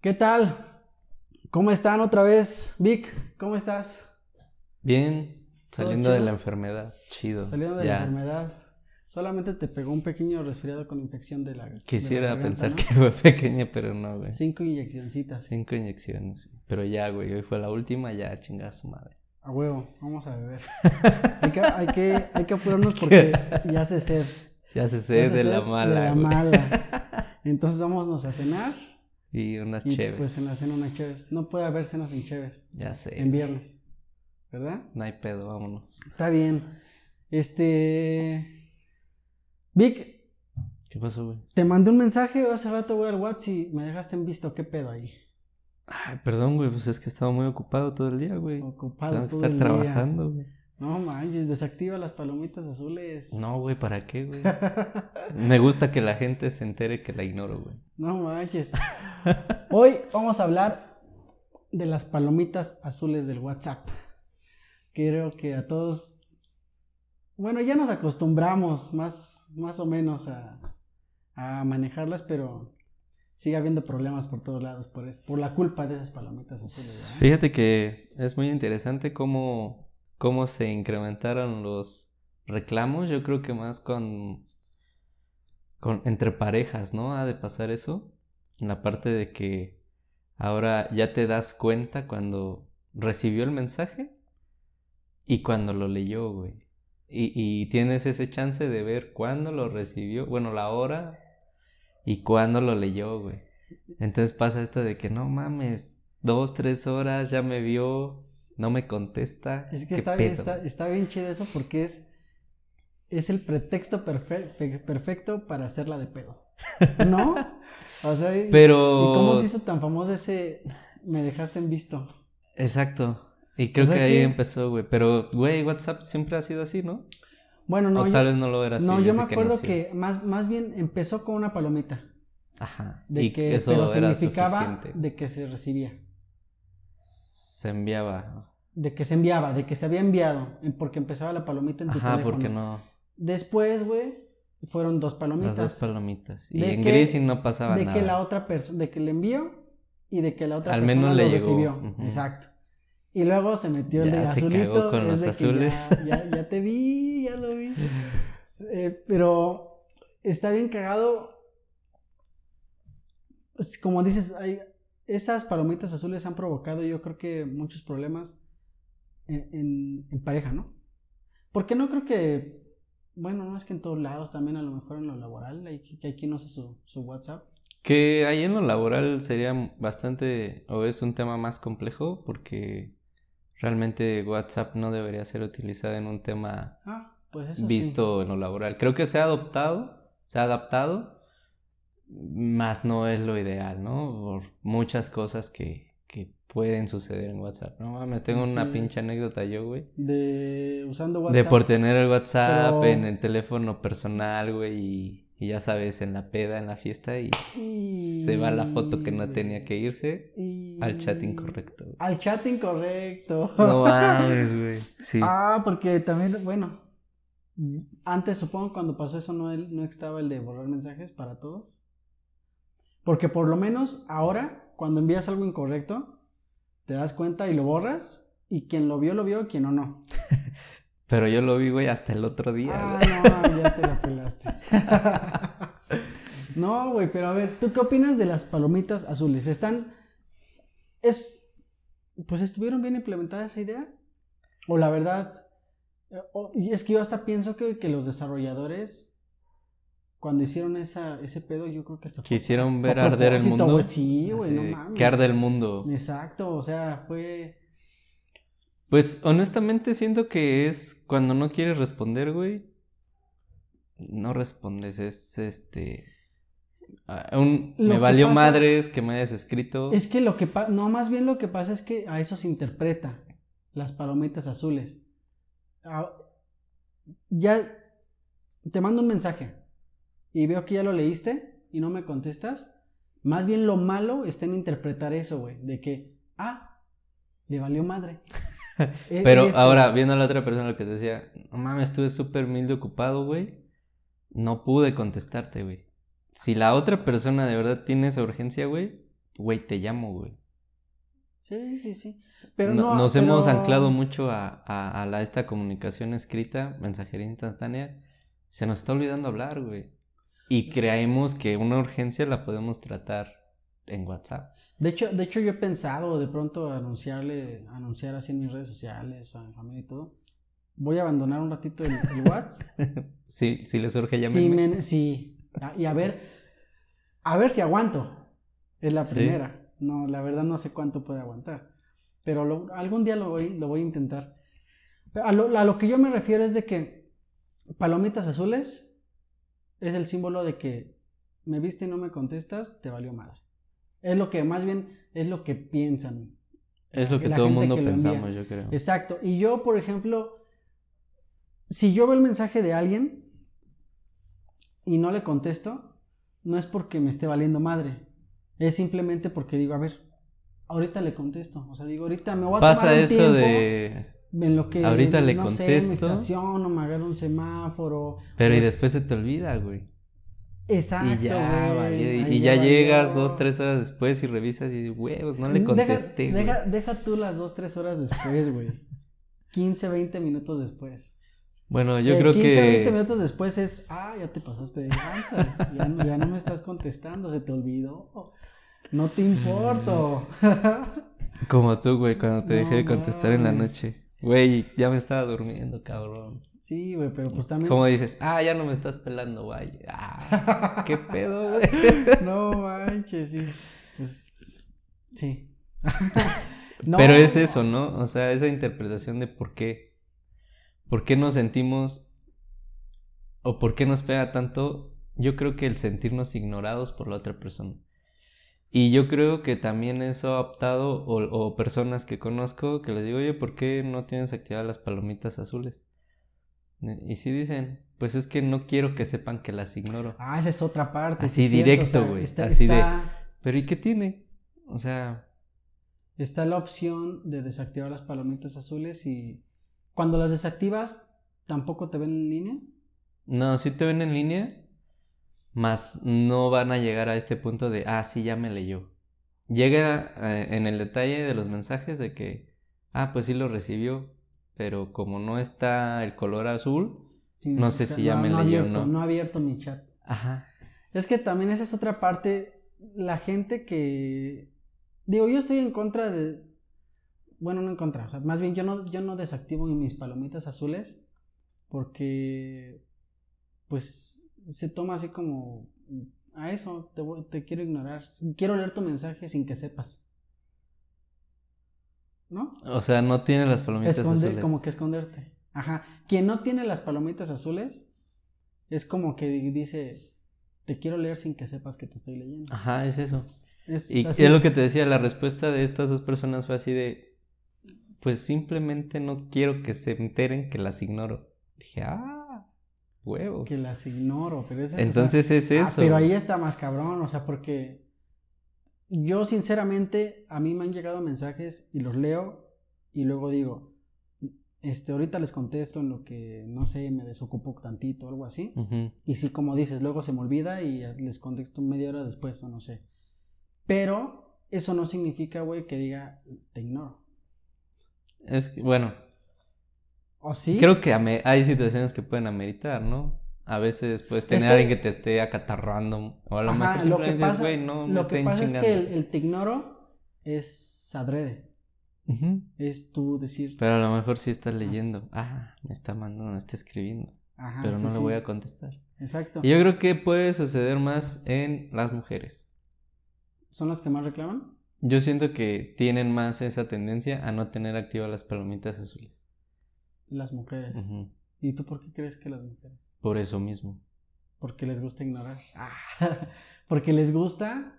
¿Qué tal? ¿Cómo están otra vez? Vic, ¿cómo estás? Bien, saliendo de la enfermedad. Chido. Saliendo de ya. la enfermedad. Solamente te pegó un pequeño resfriado con infección de la de la Quisiera garganta, pensar ¿no? que fue pequeña, pero no, güey. Cinco inyeccioncitas. Cinco inyecciones. Pero ya, güey, hoy fue la última, ya chingada su madre. A huevo, vamos a beber. hay, que, hay, que, hay que apurarnos porque ya se sed. Ya se Ya sé se de sed la mala, De la güey. mala. Entonces vámonos a cenar. Y unas Y chéves. pues en la cena una chéves. No puede haber cenas sin chéves. Ya sé. En viernes. ¿Verdad? No hay pedo, vámonos. Está bien. Este. Vic, ¿Qué pasó, güey? te mandé un mensaje hace rato, güey, al WhatsApp y me dejaste en visto. ¿Qué pedo ahí? Ay, perdón, güey, pues es que he estado muy ocupado todo el día, güey. Ocupado Tengo que todo estar el trabajando, día. güey. No manches, desactiva las palomitas azules. No, güey, ¿para qué, güey? Me gusta que la gente se entere que la ignoro, güey. no manches. Hoy vamos a hablar de las palomitas azules del WhatsApp. Creo que a todos. Bueno, ya nos acostumbramos más, más o menos a, a manejarlas, pero sigue habiendo problemas por todos lados por eso, por la culpa de esas palomitas azules. ¿verdad? Fíjate que es muy interesante cómo, cómo se incrementaron los reclamos. Yo creo que más con, con entre parejas, ¿no? Ha de pasar eso. En la parte de que ahora ya te das cuenta cuando recibió el mensaje y cuando lo leyó, güey. Y, y tienes ese chance de ver cuándo lo recibió, bueno, la hora y cuándo lo leyó, güey. Entonces pasa esto de que no mames, dos, tres horas, ya me vio, no me contesta. Es que ¿qué está bien, está, está bien chido eso porque es, es el pretexto perfe- pe- perfecto para hacerla de pedo. ¿No? O sea, y- Pero... ¿y cómo se hizo tan famoso ese me dejaste en visto? Exacto. Y creo sea que ahí empezó, güey. Pero, güey, WhatsApp siempre ha sido así, ¿no? Bueno, no, o yo, tal vez no lo era así. no, yo me acuerdo que, más, más bien empezó con una palomita. Ajá. De y que, eso pero era significaba suficiente. de que se recibía. Se enviaba. De que se enviaba, de que se había enviado. en- Porque empezaba la palomita en tu Ajá, teléfono. porque no. Después, güey, fueron dos palomitas. Las dos palomitas. Y De en que- gris y no pasaba de nada. que la otra persona, de que le envió y de que la otra Al persona menos lo le llegó. recibió. Exacto. Y luego se metió el Ya de se azulito. cagó con los de azules. Ya, ya, ya te vi, ya lo vi. Eh, pero está bien cagado. Es Como dices, hay, esas palomitas azules han provocado yo creo que muchos problemas en, pareja, ¿no? Porque no creo que, bueno, no es que en todos lados, también a lo mejor en lo laboral, hay, que hay quien usa su, su WhatsApp. Que ahí en lo laboral sería bastante, o es un tema más complejo, porque realmente WhatsApp no debería ser utilizado en un tema Ah, pues sí. visto en lo laboral. Creo que se ha adoptado, se ha adaptado, más no es lo ideal, ¿no? Por muchas cosas que, que pueden suceder en WhatsApp. No mames, tengo una pinche anécdota yo, güey. De usando De WhatsApp. por tener el WhatsApp Pero- en el teléfono personal, güey, y, y ya sabes, en la peda, en la fiesta, y Y- se va la foto que no tenía que irse y- al chat incorrecto. güey. Al chat incorrecto. No mames, güey. Sí. Ah, porque también, bueno, antes supongo cuando pasó eso no, no estaba el de borrar mensajes para todos. Porque por lo menos ahora, cuando envías algo incorrecto, te das cuenta y lo borras. Y quien lo vio, lo vio, quien no, no. Pero yo lo vi, güey, hasta el otro día, Ah, güey. no, ya te la pelaste. no, güey, pero a ver, ¿tú qué opinas de las palomitas azules? ¿Están. Es. Pues estuvieron bien implementada esa idea? O la verdad. eh, o- y es que yo hasta pienso que, que los desarrolladores. Cuando hicieron esa, ese pedo, yo creo que hasta. Quisieron ver arder el mundo. güey, sí, güey, no mames. Que arde el mundo. Exacto, o sea, fue. Pues honestamente siento que es cuando no quieres responder, güey. No respondes, es este. un- me valió pasa- madres que me hayas escrito. Es que lo que pasa, no, más bien lo que pasa es que a eso se interpreta las palomitas azules. Ah, ya te mando un mensaje y veo que ya lo leíste y no me contestas. Más bien lo malo está en interpretar eso, güey, de que, ah, le valió madre. E- Pero eso. ahora, viendo a la otra persona lo que te decía, no mames, estuve súper mil de ocupado, güey. No pude contestarte, güey. Si la otra persona de verdad tiene esa urgencia, güey, güey, te llamo, güey. Sí, sí, sí. Pero No- no, nos pero- hemos anclado mucho a, a, a la, esta comunicación escrita, mensajería instantánea. Se nos está olvidando hablar, güey. Y creemos que una urgencia la podemos tratar en WhatsApp. De hecho, de hecho, yo he pensado de pronto anunciarle, anunciar así en mis redes sociales a mi familia y todo. Voy a abandonar un ratito el, el WhatsApp. Sí, si les surge, Sí, llámenme. men- sí. Ah, Y a ver, a ver si aguanto. Es la Sí. primera. No, la verdad no sé cuánto puede aguantar. Pero lo- algún día lo voy, lo voy a intentar. A lo, a lo que yo me refiero es de que palomitas azules es el símbolo de que me viste y no me contestas, te valió madre. Es lo que más bien es lo que piensan. Es lo que la todo el mundo que pensamos, yo creo. Exacto. Y yo, por ejemplo, si yo veo el mensaje de alguien y no le contesto, no es porque me esté valiendo madre. Es simplemente porque digo, a ver, ahorita le contesto. O sea, digo, ahorita me voy a Pasa tomar un eso tiempo de... en lo que, ahorita le no sé, me contesto. estaciono, me agarro un semáforo. Pero y Pues, después se te olvida, güey. Exacto, Y ya, güey, valió, y, ahí y ya valió. llegas dos, tres horas después y revisas y huevos, no le Deja- contesté, güey. deja, deja tú las dos, tres horas después, güey. 15, 20 minutos después. Bueno, yo Eh, creo 15, que... 20 minutos después es, ah, ya te pasaste de lanza, ya, no- ya no me estás contestando, se te olvidó, no te importo. Como tú, güey, cuando te dejé de contestar en la noche. Güey, ya me estaba durmiendo, cabrón. sí, güey, pero pues también... Como dices, ah, ya no me estás pelando, güey. Ah, qué pedo, güey. No manches, sí. Pues, sí. No, Pero es eso, ¿no? O sea, esa interpretación de por qué. ¿Por qué nos sentimos o por qué nos pega tanto? Yo creo que el sentirnos ignorados por la otra persona. Y yo creo que también eso ha optado, o, o personas que conozco, que les digo, oye, ¿por qué no tienes activadas las palomitas azules? Y si dicen, pues es que no quiero que sepan que las ignoro. Ah, esa es otra parte. Así sí directo, o sea, güey, Está, así de- Pero ¿y qué tiene? O sea, está la opción de desactivar las palomitas azules y cuando las desactivas, ¿tampoco te ven en línea? No, sí te ven en línea, más no van a llegar a este punto de, ah, sí, ya me leyó. Llega eh, en el detalle de los mensajes de que, ah, pues sí lo recibió, pero como no está el color azul, Sí, No sé si ya me leyó abierto, no. No ha abierto mi chat. ajá, Es que también esa es otra parte, la gente que... Digo, yo estoy en contra de... Bueno, no en contra, o sea, más bien yo no, yo no desactivo mis palomitas azules porque pues se toma así como a eso, te, voy- te quiero ignorar, quiero leer tu mensaje sin que sepas. ¿No? o sea, no tiene las palomitas azules. como que esconderte. Ajá. Quien no tiene las palomitas azules es como que dice, te quiero leer sin que sepas que te estoy leyendo. Ajá, es eso. Es Y así. es lo que te decía, la respuesta de estas dos personas fue así de, pues simplemente no quiero que se enteren que las ignoro. Dije, ah, huevos. que las ignoro, pero es, o sea, Entonces es ah, eso. pero ahí está más cabrón, o sea, porque yo sinceramente a mí me han llegado mensajes y los leo y luego digo, este, ahorita les contesto en lo que, no sé, me desocupo tantito o algo así. Y sí, como dices, luego se me olvida y les contesto media hora después o no sé. Pero eso no significa, güey, que diga, te ignoro. Es que, bueno, ¿O sí? creo que hay situaciones que pueden ameritar, ¿no? A veces puedes tener que- a alguien que te esté acatarrando o a lo mejor lo que pasa, "Güey, no que es que chingando". el, el te ignoro es adrede. Ujú. Es tú decir, Pero a lo mejor sí estás leyendo. Ah, me está mandando, me está escribiendo. ajá, pero sí, no le sí, voy a contestar. Exacto. Y yo creo que puede suceder más en las mujeres. ¿Son las que más reclaman? Yo siento que tienen más esa tendencia a no tener activas las palomitas azules. Las mujeres. ¿Y tú por qué crees que las mujeres? Por eso mismo. Porque les gusta ignorar. Porque les gusta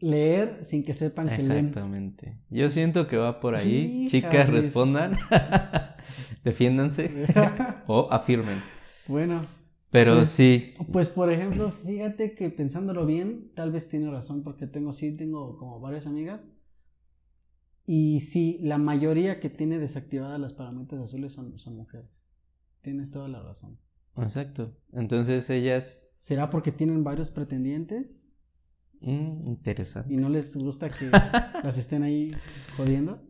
leer sin que sepan que leen. Exactamente. Yo siento que va por ahí. Chicas, respondan. Defiéndanse. o afirmen. bueno, Pero Pues- sí. Pues por ejemplo, fíjate que pensándolo bien, tal vez tiene razón porque tengo, sí, tengo como varias amigas. Y sí, la mayoría que tiene desactivadas las palomitas azules son, son mujeres. Tienes toda la razón. Exacto. Entonces ellas. ¿Será porque tienen varios pretendientes? Mm, interesante. y no les gusta que las estén ahí jodiendo.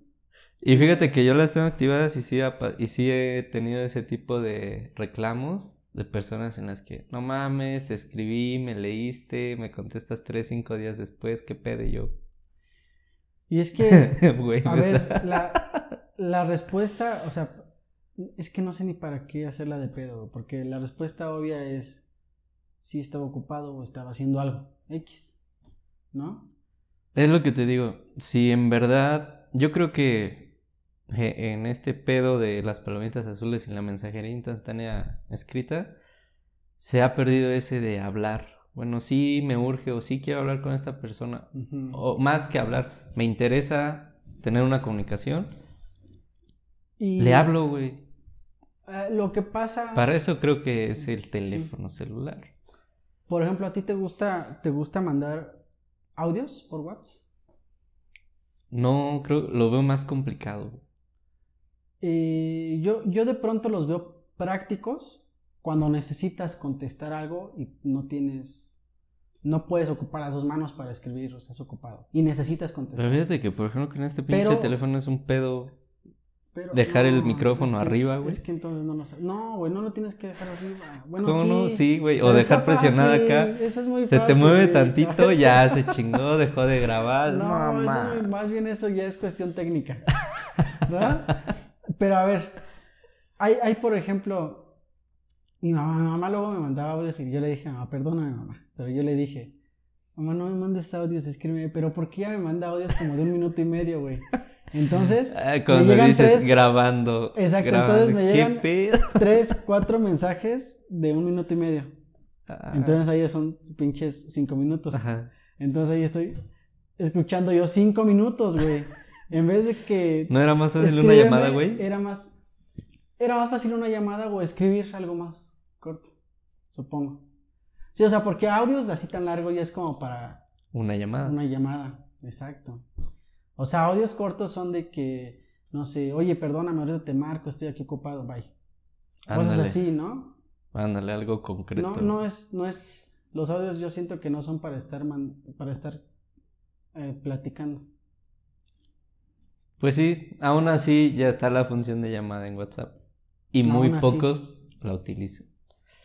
Y fíjate que yo las tengo activadas y sí, y sí he tenido ese tipo de reclamos de personas en las que, no mames, te escribí, me leíste, me contestas tres, cinco días después, qué pedo Y yo. Y es que, Güey, a ver, la, la respuesta, o sea, es que no sé ni para qué hacerla de pedo, porque la respuesta obvia es si estaba ocupado o estaba haciendo algo, X, ¿no? Es lo que te digo. Si en verdad, yo creo que en este pedo de las palomitas azules y la mensajería instantánea escrita, se ha perdido ese de hablar. Bueno, sí me urge o sí quiero hablar con esta persona. O más que hablar, me interesa tener una comunicación. Y, Le hablo, güey. eh, lo que pasa, Para eso creo que es el teléfono celular. por ejemplo, a ti te gusta, te gusta mandar audios por WhatsApp. No, creo, lo veo más complicado. Eh, yo, yo de pronto los veo prácticos cuando necesitas contestar algo y no tienes, no puedes ocupar las dos manos para escribir, o estás ocupado y necesitas Pero contestar. fíjate que, por ejemplo, con este pinche Pero- teléfono es un pedo. Pero dejar el micrófono es que- arriba, güey. Es que entonces no lo sé. No, güey, no lo tienes que dejar arriba. Bueno, ¿Cómo sí. no? Sí, güey. O pero dejar presionada acá. Eso es muy Se te mueve güey. tantito, ya se chingó, dejó de grabar. No, No, eso es muy- más bien eso ya es cuestión técnica. ¿Verdad? Pero a ver, hay, hay por ejemplo, mi mamá, mi mamá luego me mandaba audios y yo le dije, mamá, perdóname mamá, pero yo le dije, mamá, no me mandes audios, escríbeme, pero ¿por qué ella me manda audios como de un minuto y medio, güey? Entonces, Ah, Cuando llegan dices tres- grabando. Exacto, grabando, entonces me ¿qué llegan- pedo? tres, cuatro mensajes de un minuto y medio. Ah, Entonces ahí son pinches cinco minutos. Ajá. Entonces ahí estoy escuchando yo cinco minutos, güey. En vez de que ¿No era más fácil una llamada, güey? Era más, era más fácil una llamada o escribir algo más corto, supongo. Sí, o sea, porque audios así tan largo ya es como para Una llamada. una llamada, exacto. O sea, audios cortos son de que, no sé, oye, perdóname, ahorita te marco, estoy aquí ocupado, bye. Cosas Ándale. así, ¿no? Ándale, algo concreto. No, no es, no es, los audios yo siento que no son para estar, man- para estar eh, platicando. Pues sí, aún así ya está la función de llamada en WhatsApp. Y muy así. pocos la utilizan.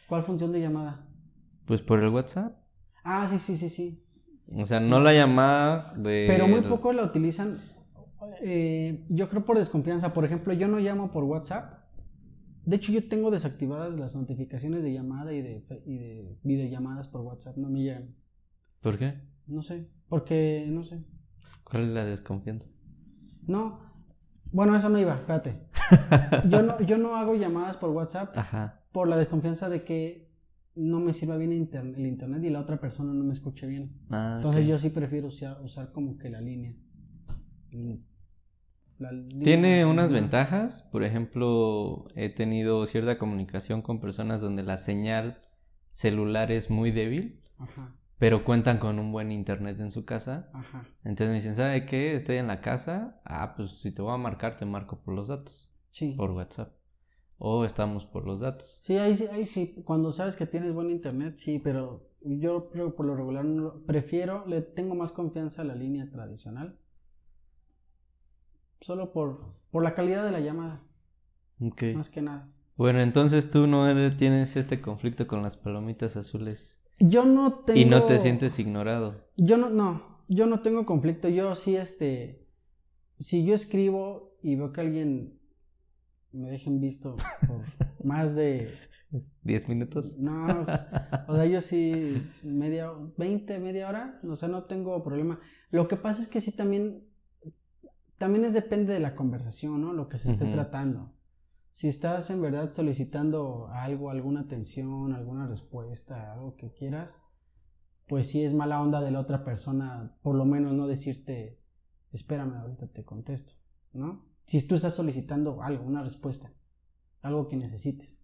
¿Cuál función de llamada? Pues por el WhatsApp. Ah, sí, sí, sí, sí. O sea, Sí. no la llamada de. Pero muy pocos la utilizan, eh, yo creo por desconfianza. Por ejemplo, yo no llamo por WhatsApp. De hecho, yo tengo desactivadas las notificaciones de llamada y de, y de videollamadas por WhatsApp. No me llegan. ¿Por qué? No sé. Porque, no sé. ¿Cuál es la desconfianza? No. Bueno, eso no iba, espérate. Yo no, yo no hago llamadas por WhatsApp Ajá. Por la desconfianza de que no me sirva bien el internet y la otra persona no me escuche bien. Ah, Entonces yo sí prefiero usar, usar como que la línea. La línea- Tiene unas ventajas. Por ejemplo, he tenido cierta comunicación con personas donde la señal celular es muy débil, Ajá, pero cuentan con un buen internet en su casa. ajá. Entonces me dicen, ¿sabe qué? Estoy en la casa. Ah, pues si te voy a marcar, te marco por los datos, Sí. por WhatsApp. O estamos por los datos. Sí, ahí sí, ahí sí. Cuando sabes que tienes buen internet, sí, pero yo por lo regular prefiero, le tengo más confianza a la línea tradicional. Solo por, por la calidad de la llamada, Ok. más que nada. Bueno, entonces tú no eres- tienes este conflicto con las palomitas azules Yo no tengo... y no te sientes ignorado. Yo no, no, yo no tengo conflicto. Yo sí, este, si yo escribo y veo que alguien me dejen visto por más de, ¿Diez minutos? no, o sea, yo sí, media, 20, media hora, o sea, no tengo problema. Lo que pasa es que sí también, también es depende de la conversación, ¿no? Lo que se esté tratando. Si estás en verdad solicitando algo, alguna atención, alguna respuesta, algo que quieras, pues sí es mala onda de la otra persona, por lo menos no decirte, espérame, ahorita te contesto, ¿no? Si tú estás solicitando algo, una respuesta, algo que necesites.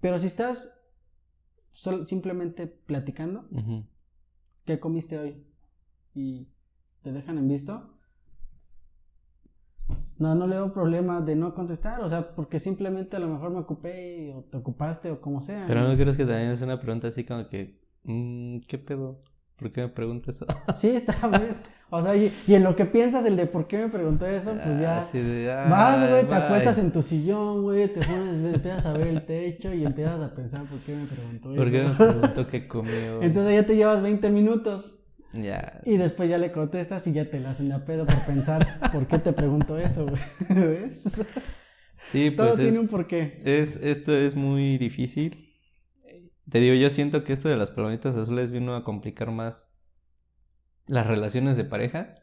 Pero si estás sol- simplemente platicando. ¿qué comiste hoy? Y te dejan en visto. No, no le veo problema de no contestar, o sea, porque simplemente a lo mejor me ocupé o te ocupaste o como sea. Pero no crees que también es una pregunta así como que, mm, ¿qué pedo? ¿Por qué me preguntas eso? Sí, está bien. O sea, y, y en lo que piensas, el de por qué me preguntó eso, pues ya. De, Vas, güey, "Ay, te acuestas bye". en tu sillón, güey, te pones, empiezas a ver el techo y empiezas a pensar por qué me preguntó ¿Por qué me eso. preguntó qué comió? Entonces ya te llevas 20 minutos Ya. y después ya le contestas y ya te la hacen a pedo por pensar por qué te preguntó eso, güey. ¿Ves? Sí, Todo pues tiene es, un porqué. es, esto es muy difícil. Te digo, yo siento que esto de las palomitas azules vino a complicar más las relaciones de pareja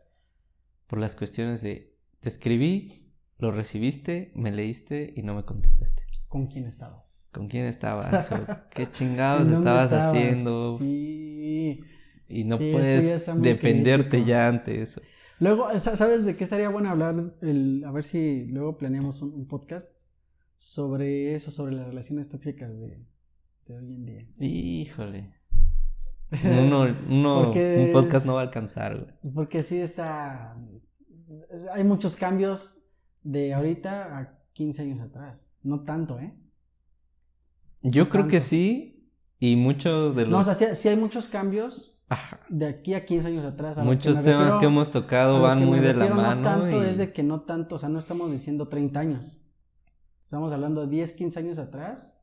por las cuestiones de te escribí, lo recibiste, me leíste y no me contestaste. ¿Con quién estabas? ¿Con quién estabas? ¿O ¿Qué chingados ¿En dónde estabas, estabas? haciendo? Sí. Y no Sí, puedes defenderte crítico. ya ante eso. Luego, sa- ¿sabes de qué estaría bueno hablar? El, a ver si luego planeamos un, un podcast sobre eso, sobre las relaciones tóxicas de, de hoy en día. Híjole. Uno, uno Porque un podcast no va a alcanzar, güey. Porque sí está... es- Hay muchos cambios de ahorita a 15 años atrás. No tanto, ¿eh? Yo No creo que sí. Y muchos de los... No, o sea, sí, sí hay muchos cambios Ajá. de aquí a 15 años atrás. a que Muchos me temas refiero- que hemos tocado van que muy de la mano. No tanto y- es de que no tanto, o sea, no estamos diciendo 30 años. Estamos hablando de 10, 15 años atrás.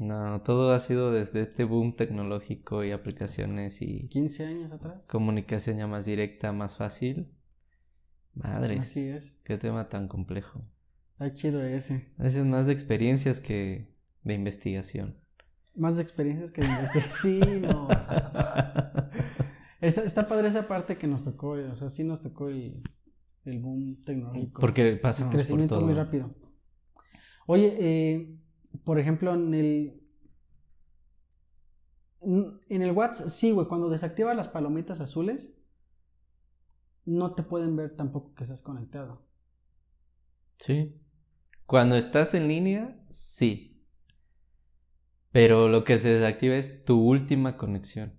No, todo ha sido desde este boom tecnológico y aplicaciones y 15 años atrás. comunicación ya más directa, más fácil. Madre, Así es. qué tema tan complejo. Está chido ese. A veces más de experiencias que de investigación. Más de experiencias que de investigación. Sí, no. Está, está padre esa parte que nos tocó, o sea, sí nos tocó el, el boom tecnológico. Porque el pasamos por crecimiento todo. muy rápido. Oye, eh, por ejemplo, en el. En el WhatsApp, sí, güey, cuando desactivas las palomitas azules, no te pueden ver tampoco que estás conectado. Sí. Cuando estás en línea, sí. Pero lo que se desactiva es tu última conexión.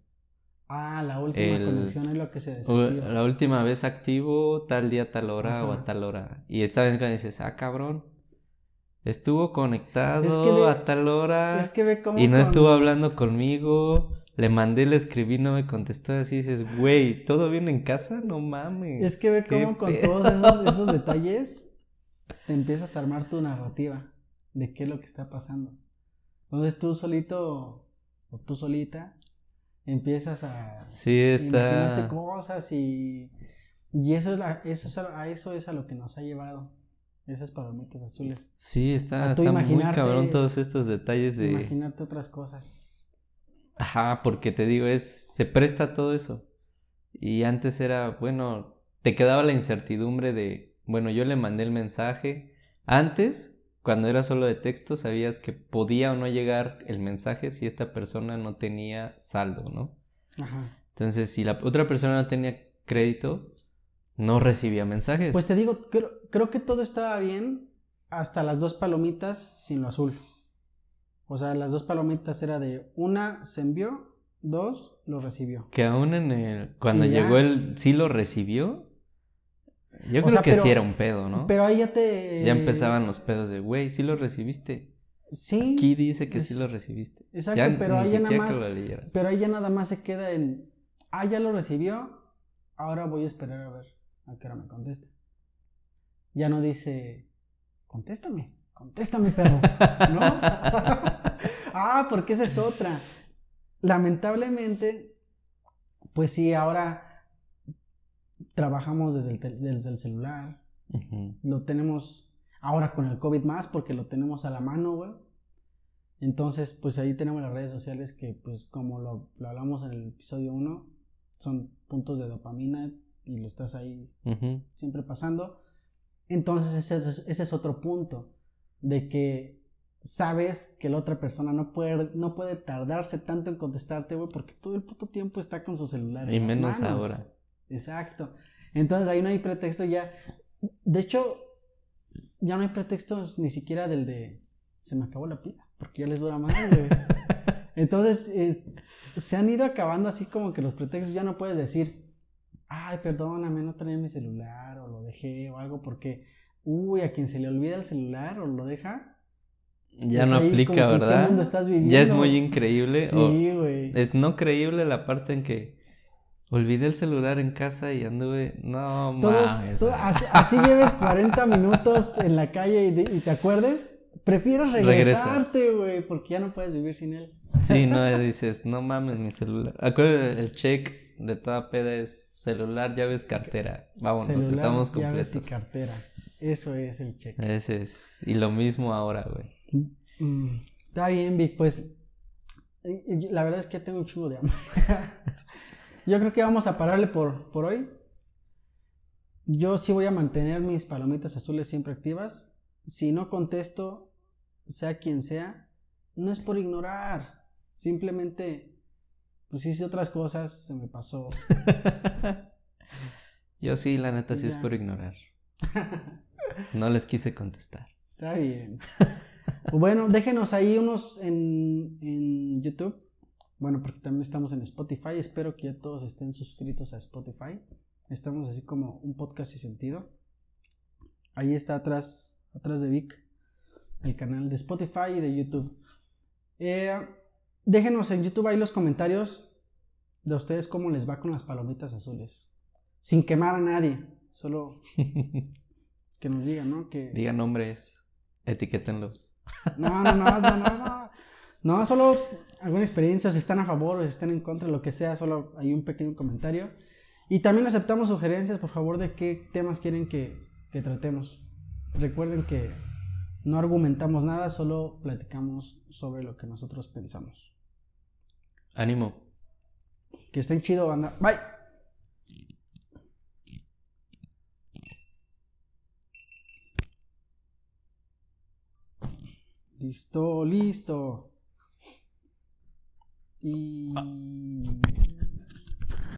Ah, la última El- conexión es lo que se desactiva. La última vez activo tal día, tal hora o a tal hora. Y esta vez cuando dices, ah, cabrón, estuvo conectado Es que ve- a tal hora Es que ve cómo. y no con estuvo hablando conmigo. Le mandé, le escribí, no me contestó. Así dices, güey, ¿todo bien en casa? No mames. Es que ve ¿Qué cómo con pedo? todos esos, esos detalles te empiezas a armar tu narrativa de qué es lo que está pasando. Entonces tú solito o tú solita empiezas a Sí, imaginarte cosas y, y eso, es la- eso, es a, a eso es a lo que nos ha llevado esas palomitas azules. Sí, está, muy cabrón todos estos detalles de. Imaginarte otras cosas. Ajá, porque te digo, es, se presta todo eso. Y antes era, bueno, te quedaba la incertidumbre de, bueno, yo le mandé el mensaje. Antes, cuando era solo de texto, sabías que podía o no llegar el mensaje si esta persona no tenía saldo, ¿no? Ajá. Entonces, si la otra persona no tenía crédito, no recibía mensajes. Pues te digo, creo, creo que todo estaba bien hasta las dos palomitas sin lo azul. O sea, las dos palomitas era de una se envió, dos lo recibió. que aún en el, cuando ya. llegó el, sí lo recibió. Yo creo sea, que pero- sí era un pedo, ¿no? Pero ahí ya te... Ya empezaban los pedos de, güey, sí lo recibiste. Sí. Aquí dice que sí lo recibiste. Exacto, Ya pero ahí ya nada más... Pero ahí ya nada más se queda en... Ah, ya lo recibió. Ahora voy a esperar a ver a qué hora me contesta. Ya no dice... Contéstame. Contéstame, perro. ¿No? ah, porque esa es otra. Lamentablemente, pues sí, ahora trabajamos desde el, tel- desde el celular. Lo tenemos ahora con el COVID más porque lo tenemos a la mano, güey. Entonces, pues ahí tenemos las redes sociales que, pues como lo, lo hablamos en el episodio 1, son puntos de dopamina y lo estás ahí siempre pasando. Entonces ese, es- ese es otro punto, de que sabes que la otra persona no puede, no puede tardarse tanto en contestarte, güey, porque todo el puto tiempo está con su celular. Y menos manos. ahora. Exacto. Entonces ahí no hay pretexto ya. De hecho, ya no hay pretextos ni siquiera del de se me acabó la pila, porque ya les dura más, güey. Entonces, eh, se han ido acabando así como que los pretextos ya no puedes decir, ay, perdóname, no traía mi celular o lo dejé o algo porque, uy, a quien se le olvida el celular o lo deja. Ya pues no aplica, ¿verdad? mundo estás Ya es muy increíble. Sí, güey. es no creíble la parte en que Olvidé el celular en casa y anduve. No Todo- mames. todo- así, así lleves 40 minutos en la calle y, de- y te acuerdes, Regresas. regresarte, güey, porque ya no puedes vivir sin él. Sí, no, dices, no mames mi celular. Acuérdate, el check de toda peda es celular, llaves, cartera. Vámonos, Celular, estamos llaves y completos. cartera. Eso es el check. Ese es. Y lo mismo ahora, güey. Mm, está bien, Vic, pues eh, la verdad es que tengo un chingo de hambre. Yo creo que vamos a pararle por, por hoy. Yo sí voy a mantener mis palomitas azules siempre activas. Si no contesto, sea quien sea, no es por ignorar. Simplemente, pues hice otras cosas, se me pasó. Yo sí, la neta, sí es por ignorar. No les quise contestar. Está bien. Bueno, déjenos ahí unos en, en YouTube. Bueno, porque también estamos en Spotify. Espero que ya todos estén suscritos a Spotify. Estamos así como un podcast y sentido. Ahí está atrás, atrás de Vic, el canal de Spotify y de YouTube. Eh, déjenos en YouTube ahí los comentarios de ustedes cómo les va con las palomitas azules. Sin quemar a nadie. Solo que nos digan, ¿no? Que, Digan nombres, etiquétenlos. no, no, no, no, no, no. No, solo alguna experiencia, si están a favor o si están en contra, lo que sea, solo hay un pequeño comentario. Y también aceptamos sugerencias, por favor, de qué temas quieren que, que tratemos. Recuerden que no argumentamos nada, solo platicamos sobre lo que nosotros pensamos. Ánimo. Que estén chido, banda. Bye. Listo, listo. Y...